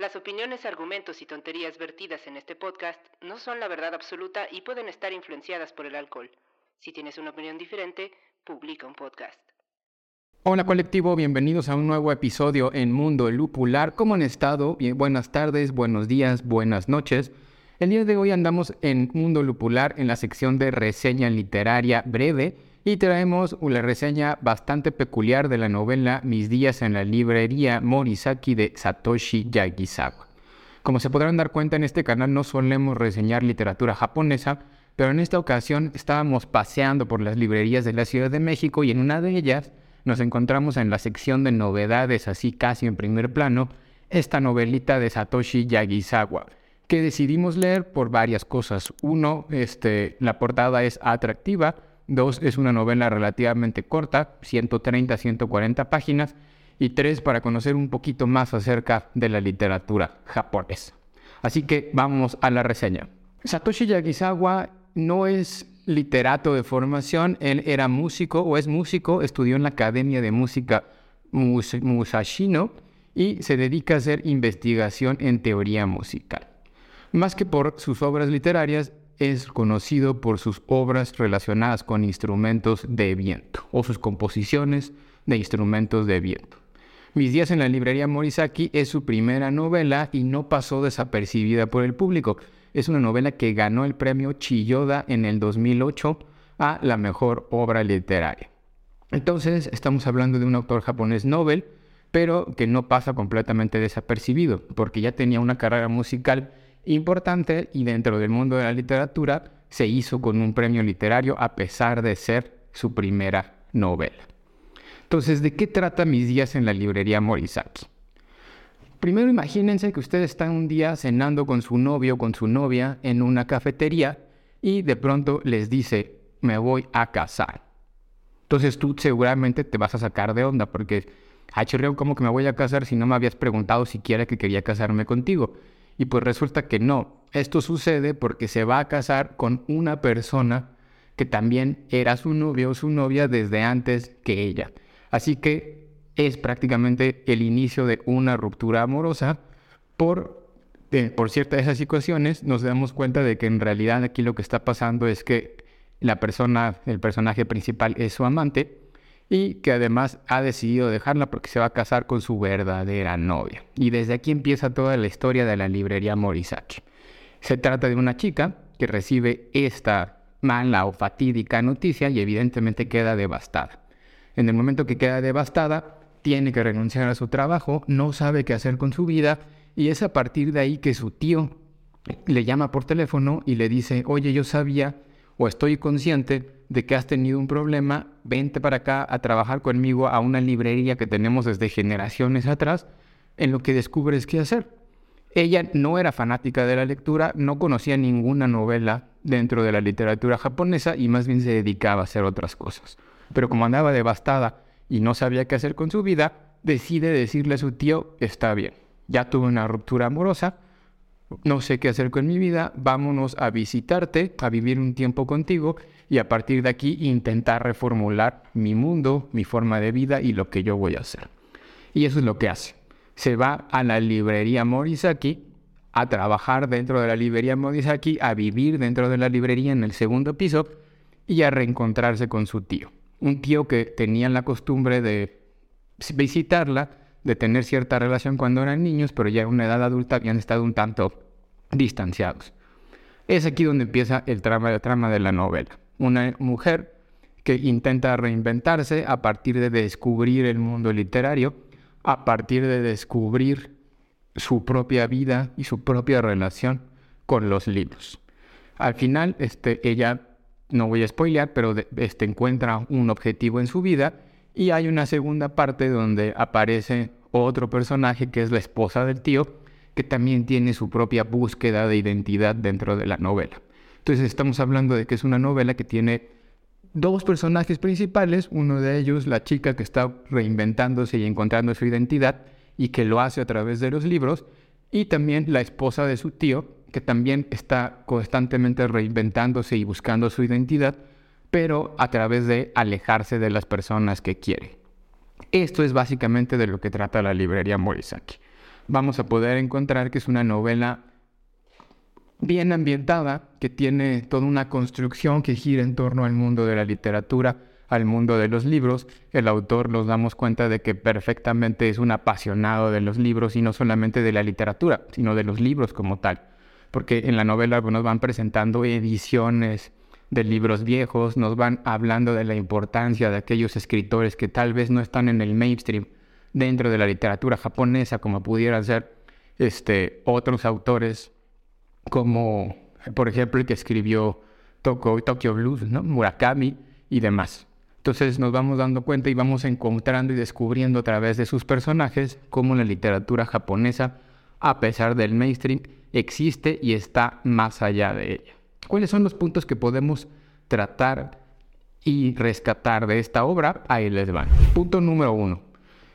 Las opiniones, argumentos y tonterías vertidas en este podcast no son la verdad absoluta y pueden estar influenciadas por el alcohol. Si tienes una opinión diferente, publica un podcast. Hola colectivo, bienvenidos a un nuevo episodio en Mundo Lupular. ¿Cómo han estado? Buenas tardes, buenos días, buenas noches. El día de hoy andamos en Mundo Lupular en la sección de reseña literaria breve y traemos una reseña bastante peculiar de la novela Mis días en la librería Morisaki de Satoshi Yagisawa. Como se podrán dar cuenta en este canal no solemos reseñar literatura japonesa, pero en esta ocasión estábamos paseando por las librerías de la Ciudad de México y en una de ellas nos encontramos en la sección de novedades, así casi en primer plano, esta novelita de Satoshi Yagisawa, que decidimos leer por varias cosas. Uno, este, la portada es atractiva, Dos, es una novela relativamente corta, 130-140 páginas. Y tres, para conocer un poquito más acerca de la literatura japonesa. Así que vamos a la reseña. Satoshi Yagisawa no es literato de formación, él era músico o es músico, estudió en la Academia de Música Musashino y se dedica a hacer investigación en teoría musical. Más que por sus obras literarias, es conocido por sus obras relacionadas con instrumentos de viento o sus composiciones de instrumentos de viento. Mis días en la librería Morisaki es su primera novela y no pasó desapercibida por el público. Es una novela que ganó el premio Chiyoda en el 2008 a la mejor obra literaria. Entonces estamos hablando de un autor japonés Nobel, pero que no pasa completamente desapercibido, porque ya tenía una carrera musical importante y dentro del mundo de la literatura se hizo con un premio literario a pesar de ser su primera novela. Entonces, ¿de qué trata mis días en la librería Morisaki? Primero imagínense que usted está un día cenando con su novio o con su novia en una cafetería y de pronto les dice, me voy a casar. Entonces tú seguramente te vas a sacar de onda porque, ah, ¿cómo que me voy a casar si no me habías preguntado siquiera que quería casarme contigo? Y pues resulta que no. Esto sucede porque se va a casar con una persona que también era su novio o su novia desde antes que ella. Así que es prácticamente el inicio de una ruptura amorosa por, por ciertas de esas situaciones nos damos cuenta de que en realidad aquí lo que está pasando es que la persona, el personaje principal es su amante y que además ha decidido dejarla porque se va a casar con su verdadera novia. Y desde aquí empieza toda la historia de la librería Morisaki. Se trata de una chica que recibe esta mala o fatídica noticia y evidentemente queda devastada. En el momento que queda devastada, tiene que renunciar a su trabajo, no sabe qué hacer con su vida y es a partir de ahí que su tío le llama por teléfono y le dice, oye, yo sabía o estoy consciente de que has tenido un problema, vente para acá a trabajar conmigo a una librería que tenemos desde generaciones atrás, en lo que descubres qué hacer. Ella no era fanática de la lectura, no conocía ninguna novela dentro de la literatura japonesa y más bien se dedicaba a hacer otras cosas. Pero como andaba devastada y no sabía qué hacer con su vida, decide decirle a su tío, está bien, ya tuve una ruptura amorosa, no sé qué hacer con mi vida, vámonos a visitarte, a vivir un tiempo contigo y a partir de aquí intentar reformular mi mundo, mi forma de vida y lo que yo voy a hacer. Y eso es lo que hace. Se va a la librería Morisaki a trabajar dentro de la librería Morisaki, a vivir dentro de la librería en el segundo piso y a reencontrarse con su tío. Un tío que tenía la costumbre de visitarla, de tener cierta relación cuando eran niños, pero ya en una edad adulta habían estado un tanto distanciados. Es aquí donde empieza el trama, el trama de la novela una mujer que intenta reinventarse a partir de descubrir el mundo literario, a partir de descubrir su propia vida y su propia relación con los libros. Al final, este, ella, no voy a spoilear, pero este, encuentra un objetivo en su vida y hay una segunda parte donde aparece otro personaje que es la esposa del tío, que también tiene su propia búsqueda de identidad dentro de la novela. Entonces estamos hablando de que es una novela que tiene dos personajes principales, uno de ellos la chica que está reinventándose y encontrando su identidad y que lo hace a través de los libros, y también la esposa de su tío, que también está constantemente reinventándose y buscando su identidad, pero a través de alejarse de las personas que quiere. Esto es básicamente de lo que trata la librería Morisaki. Vamos a poder encontrar que es una novela bien ambientada, que tiene toda una construcción que gira en torno al mundo de la literatura, al mundo de los libros. El autor nos damos cuenta de que perfectamente es un apasionado de los libros y no solamente de la literatura, sino de los libros como tal. Porque en la novela nos van presentando ediciones de libros viejos, nos van hablando de la importancia de aquellos escritores que tal vez no están en el mainstream dentro de la literatura japonesa, como pudieran ser este, otros autores como por ejemplo el que escribió Tokyo, Blues, ¿no? Murakami y demás. Entonces nos vamos dando cuenta y vamos encontrando y descubriendo a través de sus personajes cómo la literatura japonesa, a pesar del mainstream, existe y está más allá de ella. ¿Cuáles son los puntos que podemos tratar y rescatar de esta obra? Ahí les van. Punto número uno.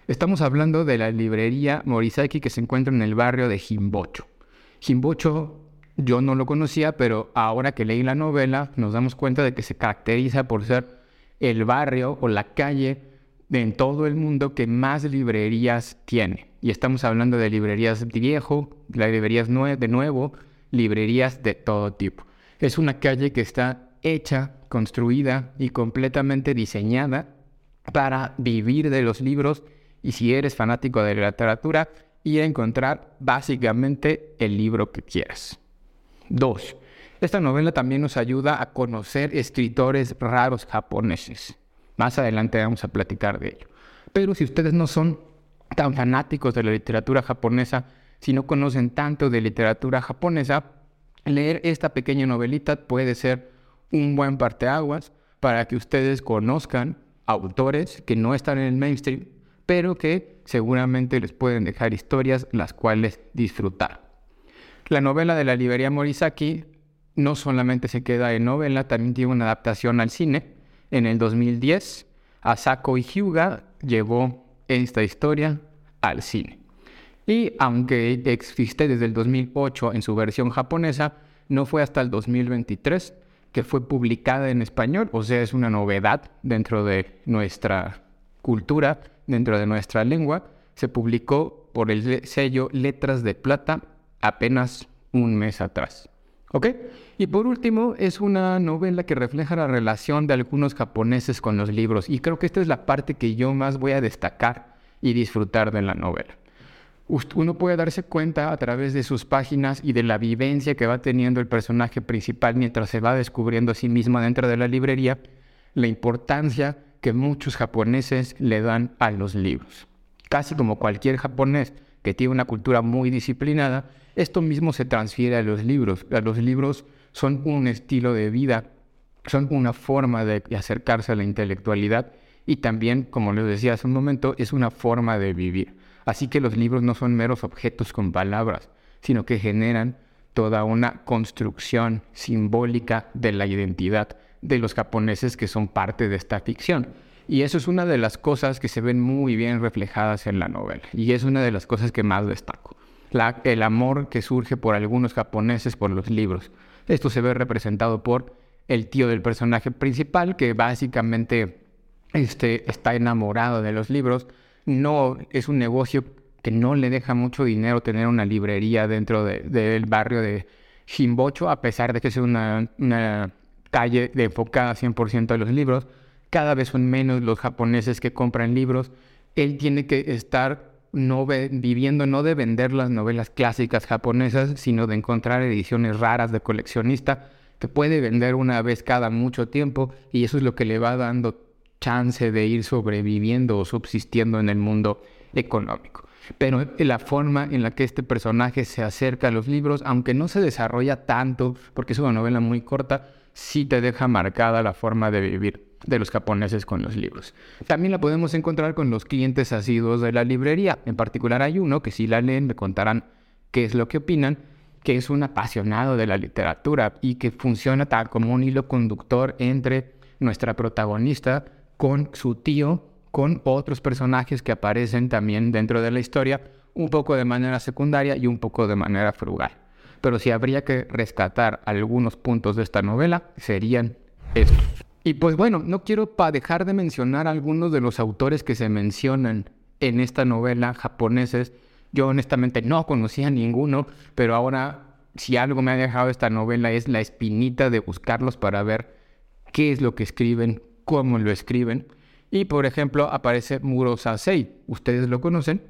Estamos hablando de la librería Morisaki que se encuentra en el barrio de Jimbocho. Jimbocho yo no lo conocía, pero ahora que leí la novela nos damos cuenta de que se caracteriza por ser el barrio o la calle en todo el mundo que más librerías tiene. Y estamos hablando de librerías de viejo, librerías de nuevo, librerías de todo tipo. Es una calle que está hecha, construida y completamente diseñada para vivir de los libros y si eres fanático de la literatura, ir a encontrar básicamente el libro que quieras. Dos, esta novela también nos ayuda a conocer escritores raros japoneses. Más adelante vamos a platicar de ello. Pero si ustedes no son tan fanáticos de la literatura japonesa, si no conocen tanto de literatura japonesa, leer esta pequeña novelita puede ser un buen parteaguas para que ustedes conozcan autores que no están en el mainstream, pero que seguramente les pueden dejar historias las cuales disfrutar. La novela de la librería Morisaki no solamente se queda en novela, también tiene una adaptación al cine. En el 2010, Asako Hyuga llevó esta historia al cine. Y aunque existe desde el 2008 en su versión japonesa, no fue hasta el 2023 que fue publicada en español, o sea, es una novedad dentro de nuestra cultura, dentro de nuestra lengua. Se publicó por el sello Letras de Plata apenas un mes atrás. ¿Ok? Y por último, es una novela que refleja la relación de algunos japoneses con los libros. Y creo que esta es la parte que yo más voy a destacar y disfrutar de la novela. Uno puede darse cuenta a través de sus páginas y de la vivencia que va teniendo el personaje principal mientras se va descubriendo a sí mismo dentro de la librería, la importancia que muchos japoneses le dan a los libros. Casi como cualquier japonés que tiene una cultura muy disciplinada, esto mismo se transfiere a los libros. los libros son un estilo de vida, son una forma de acercarse a la intelectualidad y también, como les decía hace un momento, es una forma de vivir. Así que los libros no son meros objetos con palabras, sino que generan toda una construcción simbólica de la identidad de los japoneses que son parte de esta ficción. Y eso es una de las cosas que se ven muy bien reflejadas en la novela. Y es una de las cosas que más destaco el amor que surge por algunos japoneses por los libros. Esto se ve representado por el tío del personaje principal, que básicamente este, está enamorado de los libros. No es un negocio que no le deja mucho dinero tener una librería dentro del barrio de Shimbocho, a pesar de que es una, una calle de enfocada 100% a los libros. Cada vez son menos los japoneses que compran libros. Él tiene que estar no viviendo no de vender las novelas clásicas japonesas, sino de encontrar ediciones raras de coleccionista que puede vender una vez cada mucho tiempo y eso es lo que le va dando chance de ir sobreviviendo o subsistiendo en el mundo económico. Pero la forma en la que este personaje se acerca a los libros, aunque no se desarrolla tanto, porque es una novela muy corta, sí te deja marcada la forma de vivir de los japoneses con los libros. También la podemos encontrar con los clientes asiduos de la librería. En particular hay uno que si la leen me contarán qué es lo que opinan, que es un apasionado de la literatura y que funciona tal como un hilo conductor entre nuestra protagonista con su tío, con otros personajes que aparecen también dentro de la historia, un poco de manera secundaria y un poco de manera frugal. Pero si habría que rescatar algunos puntos de esta novela, serían estos. Y pues bueno, no quiero dejar de mencionar algunos de los autores que se mencionan en esta novela japoneses. Yo honestamente no conocía ninguno, pero ahora si algo me ha dejado esta novela es la espinita de buscarlos para ver qué es lo que escriben, cómo lo escriben. Y por ejemplo aparece Muro Sasei, ustedes lo conocen,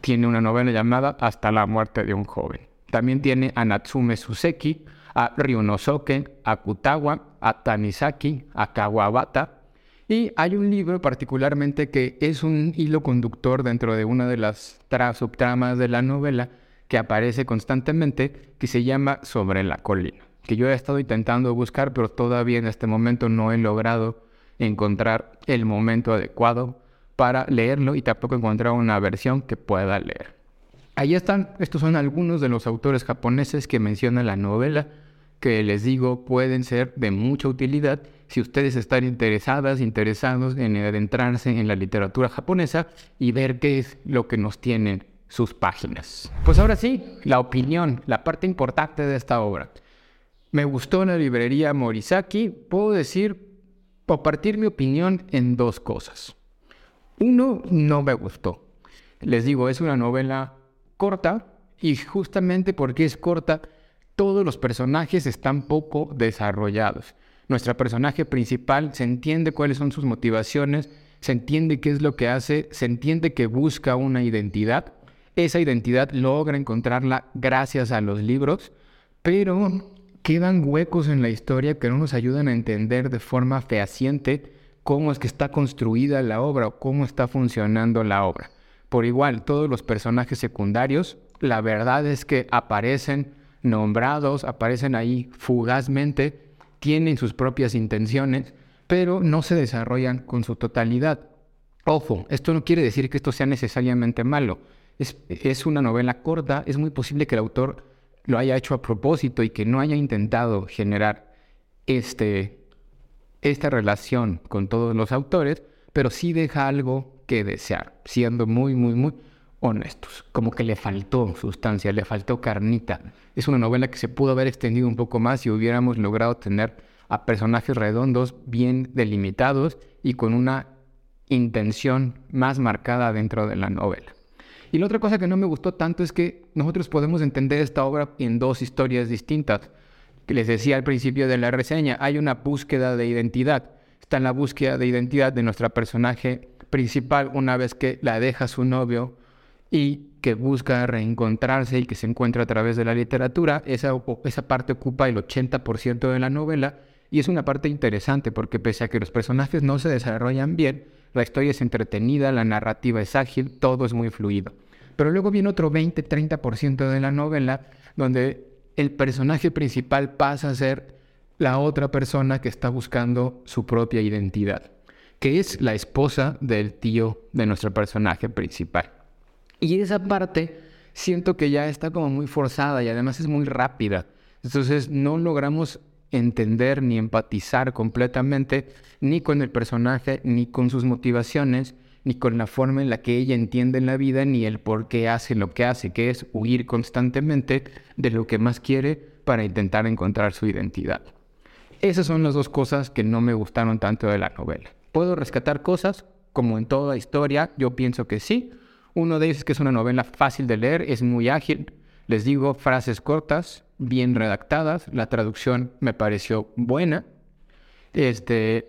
tiene una novela llamada Hasta la muerte de un joven. También tiene a Natsume Suseki, a Ryunosuke, a Kutawa, a Tanizaki, a Kawabata. Y hay un libro particularmente que es un hilo conductor dentro de una de las subtramas de la novela que aparece constantemente, que se llama Sobre la colina, que yo he estado intentando buscar, pero todavía en este momento no he logrado encontrar el momento adecuado para leerlo y tampoco encontrar una versión que pueda leer. Ahí están, estos son algunos de los autores japoneses que menciona la novela, que les digo pueden ser de mucha utilidad si ustedes están interesadas, interesados en adentrarse en la literatura japonesa y ver qué es lo que nos tienen sus páginas. Pues ahora sí, la opinión, la parte importante de esta obra. Me gustó la librería Morisaki, puedo decir, compartir mi opinión en dos cosas. Uno, no me gustó. Les digo, es una novela corta y justamente porque es corta, todos los personajes están poco desarrollados. Nuestra personaje principal se entiende cuáles son sus motivaciones, se entiende qué es lo que hace, se entiende que busca una identidad. Esa identidad logra encontrarla gracias a los libros, pero quedan huecos en la historia que no nos ayudan a entender de forma fehaciente cómo es que está construida la obra o cómo está funcionando la obra. Por igual, todos los personajes secundarios, la verdad es que aparecen nombrados, aparecen ahí fugazmente, tienen sus propias intenciones, pero no se desarrollan con su totalidad. Ojo, esto no quiere decir que esto sea necesariamente malo. Es, es, una novela corta, es muy posible que el autor lo haya hecho a propósito y que no haya intentado generar este, esta relación con todos los autores, pero sí deja algo que desear, siendo muy, muy, muy honestos. Como que le faltó sustancia, le faltó carnita. Es una novela que se pudo haber extendido un poco más si hubiéramos logrado tener a personajes redondos, bien delimitados y con una intención más marcada dentro de la novela. Y la otra cosa que no me gustó tanto es que nosotros podemos entender esta obra en dos historias distintas. Que les decía al principio de la reseña, hay una búsqueda de identidad. Está en la búsqueda de identidad de nuestra personaje principal una vez que la deja su novio y que busca reencontrarse y que se encuentra a través de la literatura, esa, esa parte ocupa el 80% de la novela y es una parte interesante porque pese a que los personajes no se desarrollan bien, la historia es entretenida, la narrativa es ágil, todo es muy fluido. Pero luego viene otro 20-30% de la novela donde el personaje principal pasa a ser la otra persona que está buscando su propia identidad que es la esposa del tío de nuestro personaje principal. Y esa parte siento que ya está como muy forzada y además es muy rápida. Entonces no logramos entender ni empatizar completamente ni con el personaje, ni con sus motivaciones, ni con la forma en la que ella entiende la vida, ni el por qué hace lo que hace, que es huir constantemente de lo que más quiere para intentar encontrar su identidad. Esas son las dos cosas que no me gustaron tanto de la novela. ¿Puedo rescatar cosas? Como en toda historia, yo pienso que sí. Uno de ellos es que es una novela fácil de leer, es muy ágil. Les digo, frases cortas, bien redactadas. La traducción me pareció buena. Este,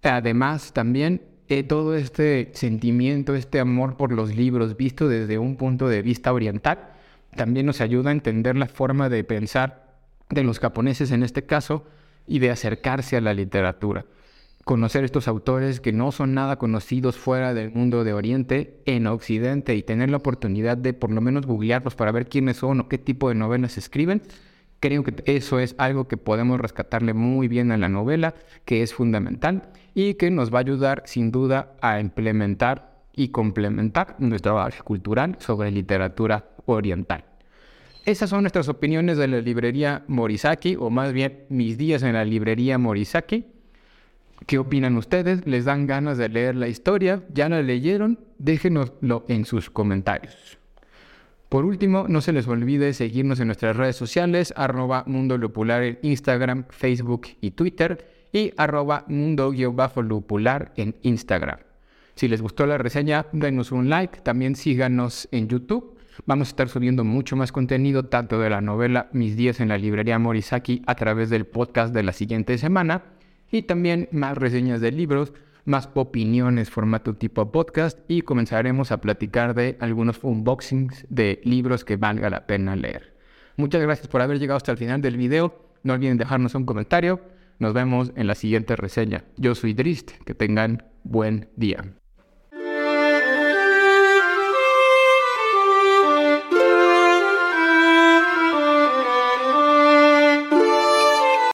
además, también eh, todo este sentimiento, este amor por los libros visto desde un punto de vista oriental, también nos ayuda a entender la forma de pensar de los japoneses en este caso y de acercarse a la literatura conocer estos autores que no son nada conocidos fuera del mundo de Oriente en Occidente y tener la oportunidad de por lo menos googlearlos para ver quiénes son o qué tipo de novelas escriben, creo que eso es algo que podemos rescatarle muy bien a la novela, que es fundamental y que nos va a ayudar sin duda a implementar y complementar nuestra base cultural sobre literatura oriental. Esas son nuestras opiniones de la librería Morisaki, o más bien mis días en la librería Morisaki. ¿Qué opinan ustedes? ¿Les dan ganas de leer la historia? ¿Ya la leyeron? Déjenoslo en sus comentarios. Por último, no se les olvide seguirnos en nuestras redes sociales, arroba Mundo Lupular en Instagram, Facebook y Twitter, y arroba Mundo-Lupular en Instagram. Si les gustó la reseña, denos un like, también síganos en YouTube. Vamos a estar subiendo mucho más contenido, tanto de la novela Mis días en la librería Morisaki a través del podcast de la siguiente semana, y también más reseñas de libros, más opiniones formato tipo podcast y comenzaremos a platicar de algunos unboxings de libros que valga la pena leer. Muchas gracias por haber llegado hasta el final del video. No olviden dejarnos un comentario. Nos vemos en la siguiente reseña. Yo soy Drist. Que tengan buen día.